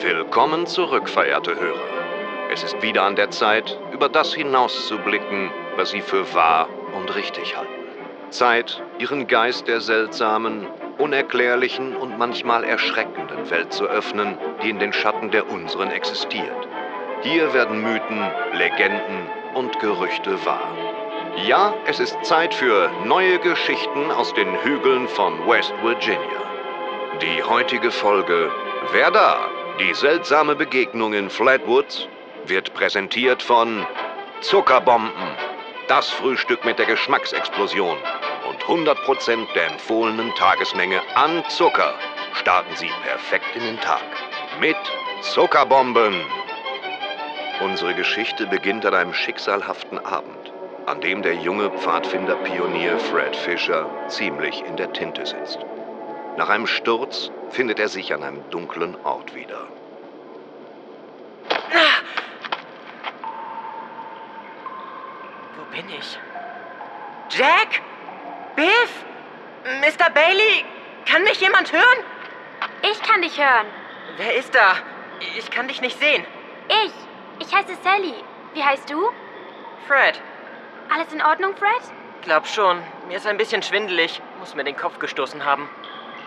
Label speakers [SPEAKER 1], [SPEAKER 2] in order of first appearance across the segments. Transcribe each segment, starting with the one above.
[SPEAKER 1] Willkommen zurück, verehrte Hörer. Es ist wieder an der Zeit, über das hinauszublicken, was Sie für wahr und richtig halten. Zeit, Ihren Geist der seltsamen, unerklärlichen und manchmal erschreckenden Welt zu öffnen, die in den Schatten der unseren existiert. Hier werden Mythen, Legenden und Gerüchte wahr. Ja, es ist Zeit für neue Geschichten aus den Hügeln von West Virginia. Die heutige Folge Wer da? Die seltsame Begegnung in Flatwoods wird präsentiert von Zuckerbomben. Das Frühstück mit der Geschmacksexplosion und 100% der empfohlenen Tagesmenge an Zucker starten Sie perfekt in den Tag. Mit Zuckerbomben. Unsere Geschichte beginnt an einem schicksalhaften Abend, an dem der junge Pfadfinder-Pionier Fred Fisher ziemlich in der Tinte sitzt. Nach einem Sturz findet er sich an einem dunklen Ort wieder.
[SPEAKER 2] Wo bin ich? Jack? Biff? Mr. Bailey? Kann mich jemand hören?
[SPEAKER 3] Ich kann dich hören.
[SPEAKER 2] Wer ist da? Ich kann dich nicht sehen.
[SPEAKER 3] Ich. Ich heiße Sally. Wie heißt du?
[SPEAKER 2] Fred.
[SPEAKER 3] Alles in Ordnung, Fred?
[SPEAKER 2] Glaub schon. Mir ist ein bisschen schwindelig. Muss mir den Kopf gestoßen haben.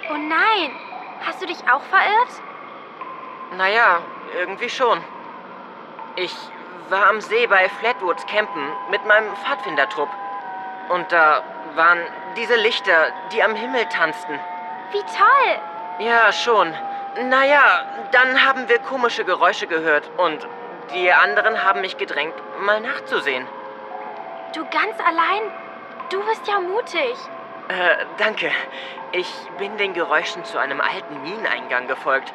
[SPEAKER 3] Oh nein. Hast du dich auch verirrt?
[SPEAKER 2] Naja, irgendwie schon. Ich war am See bei Flatwoods campen mit meinem Pfadfindertrupp. Und da waren diese Lichter, die am Himmel tanzten.
[SPEAKER 3] Wie toll.
[SPEAKER 2] Ja, schon. Naja, dann haben wir komische Geräusche gehört und die anderen haben mich gedrängt, mal nachzusehen.
[SPEAKER 3] Du ganz allein? Du bist ja mutig.
[SPEAKER 2] Äh, danke. Ich bin den Geräuschen zu einem alten Mineneingang gefolgt.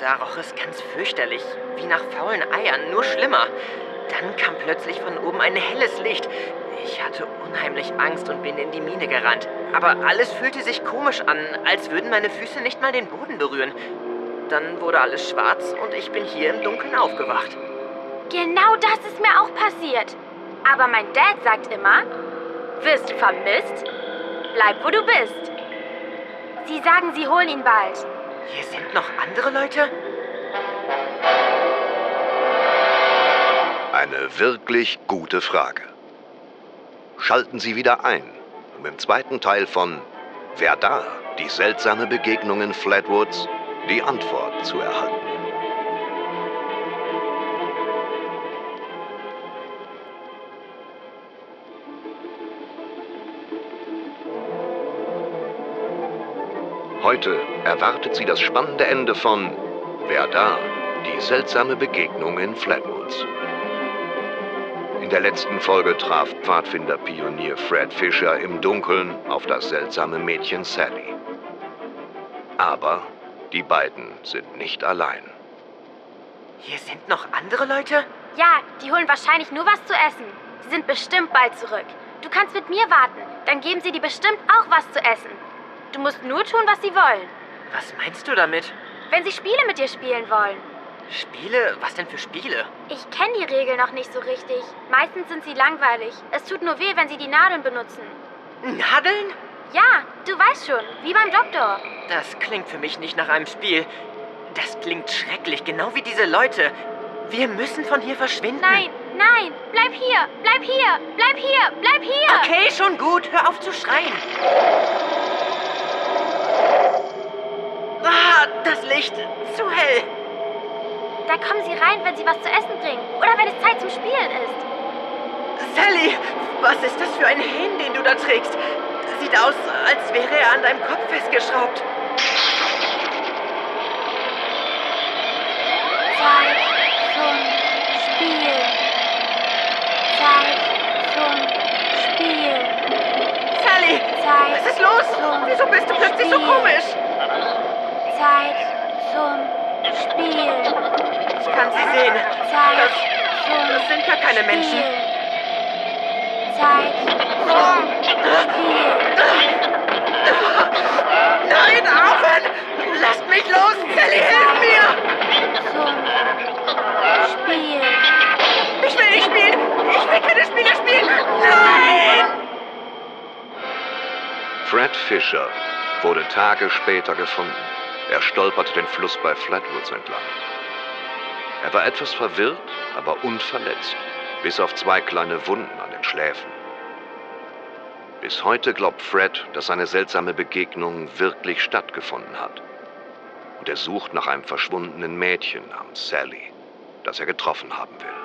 [SPEAKER 2] Da roch es ganz fürchterlich, wie nach faulen Eiern, nur schlimmer. Dann kam plötzlich von oben ein helles Licht. Ich hatte unheimlich Angst und bin in die Mine gerannt. Aber alles fühlte sich komisch an, als würden meine Füße nicht mal den Boden berühren. Dann wurde alles schwarz und ich bin hier im Dunkeln aufgewacht.
[SPEAKER 3] Genau das ist mir auch passiert. Aber mein Dad sagt immer, wirst du vermisst? Bleib, wo du bist. Sie sagen, sie holen ihn bald.
[SPEAKER 2] Hier sind noch andere Leute?
[SPEAKER 1] Eine wirklich gute Frage. Schalten Sie wieder ein, um im zweiten Teil von Wer da? Die seltsame Begegnung in Flatwoods die Antwort zu erhalten. Heute erwartet Sie das spannende Ende von Wer da? Die seltsame Begegnung in Flatwoods. In der letzten Folge traf Pfadfinder-Pionier Fred Fisher im Dunkeln auf das seltsame Mädchen Sally. Aber die beiden sind nicht allein.
[SPEAKER 2] Hier sind noch andere Leute?
[SPEAKER 3] Ja, die holen wahrscheinlich nur was zu essen. Sie sind bestimmt bald zurück. Du kannst mit mir warten. Dann geben sie dir bestimmt auch was zu essen. Du musst nur tun, was sie wollen.
[SPEAKER 2] Was meinst du damit?
[SPEAKER 3] Wenn sie Spiele mit dir spielen wollen.
[SPEAKER 2] Spiele? Was denn für Spiele?
[SPEAKER 3] Ich kenne die Regeln noch nicht so richtig. Meistens sind sie langweilig. Es tut nur weh, wenn sie die Nadeln benutzen.
[SPEAKER 2] Nadeln?
[SPEAKER 3] Ja, du weißt schon, wie beim Doktor.
[SPEAKER 2] Das klingt für mich nicht nach einem Spiel. Das klingt schrecklich, genau wie diese Leute. Wir müssen von hier verschwinden.
[SPEAKER 3] Nein, nein, bleib hier, bleib hier, bleib hier, bleib hier.
[SPEAKER 2] Okay, schon gut, hör auf zu schreien. Licht, zu hell.
[SPEAKER 3] Da kommen sie rein, wenn sie was zu essen bringen. Oder wenn es Zeit zum Spielen ist.
[SPEAKER 2] Sally, was ist das für ein Helm, den du da trägst? Sieht aus, als wäre er an deinem Kopf festgeschraubt.
[SPEAKER 3] Zeit zum Spiel. Zeit zum Spiel.
[SPEAKER 2] Sally,
[SPEAKER 3] Zeit
[SPEAKER 2] was ist los? Wieso bist du plötzlich so
[SPEAKER 3] Spiel.
[SPEAKER 2] komisch?
[SPEAKER 3] Zeit zum Spiel.
[SPEAKER 2] Ich kann sie sehen.
[SPEAKER 3] Zeit
[SPEAKER 2] Das,
[SPEAKER 3] zum
[SPEAKER 2] das sind gar keine Menschen.
[SPEAKER 3] Spiel. Zeit zum Spiel.
[SPEAKER 2] Nein, aufhören! Lasst mich los! Sally, hilf mir!
[SPEAKER 3] Zum Spiel.
[SPEAKER 2] Ich will nicht spielen! Ich will keine Spiele spielen! Nein!
[SPEAKER 1] Fred Fisher wurde Tage später gefunden. Er stolperte den Fluss bei Flatwoods entlang. Er war etwas verwirrt, aber unverletzt, bis auf zwei kleine Wunden an den Schläfen. Bis heute glaubt Fred, dass eine seltsame Begegnung wirklich stattgefunden hat. Und er sucht nach einem verschwundenen Mädchen namens Sally, das er getroffen haben will.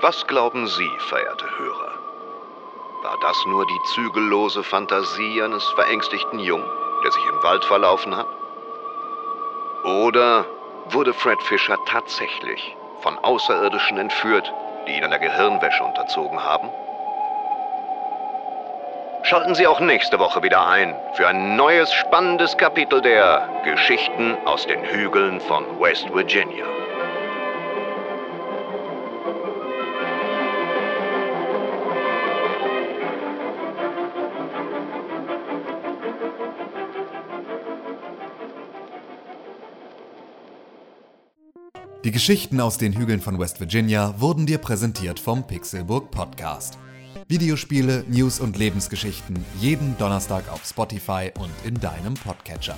[SPEAKER 1] Was glauben Sie, verehrte Hörer? War das nur die zügellose Fantasie eines verängstigten Jungen, der sich im Wald verlaufen hat? Oder wurde Fred Fischer tatsächlich von Außerirdischen entführt, die ihn einer Gehirnwäsche unterzogen haben? Schalten Sie auch nächste Woche wieder ein für ein neues spannendes Kapitel der Geschichten aus den Hügeln von West Virginia.
[SPEAKER 4] Die Geschichten aus den Hügeln von West Virginia wurden dir präsentiert vom Pixelburg Podcast. Videospiele, News und Lebensgeschichten jeden Donnerstag auf Spotify und in deinem Podcatcher.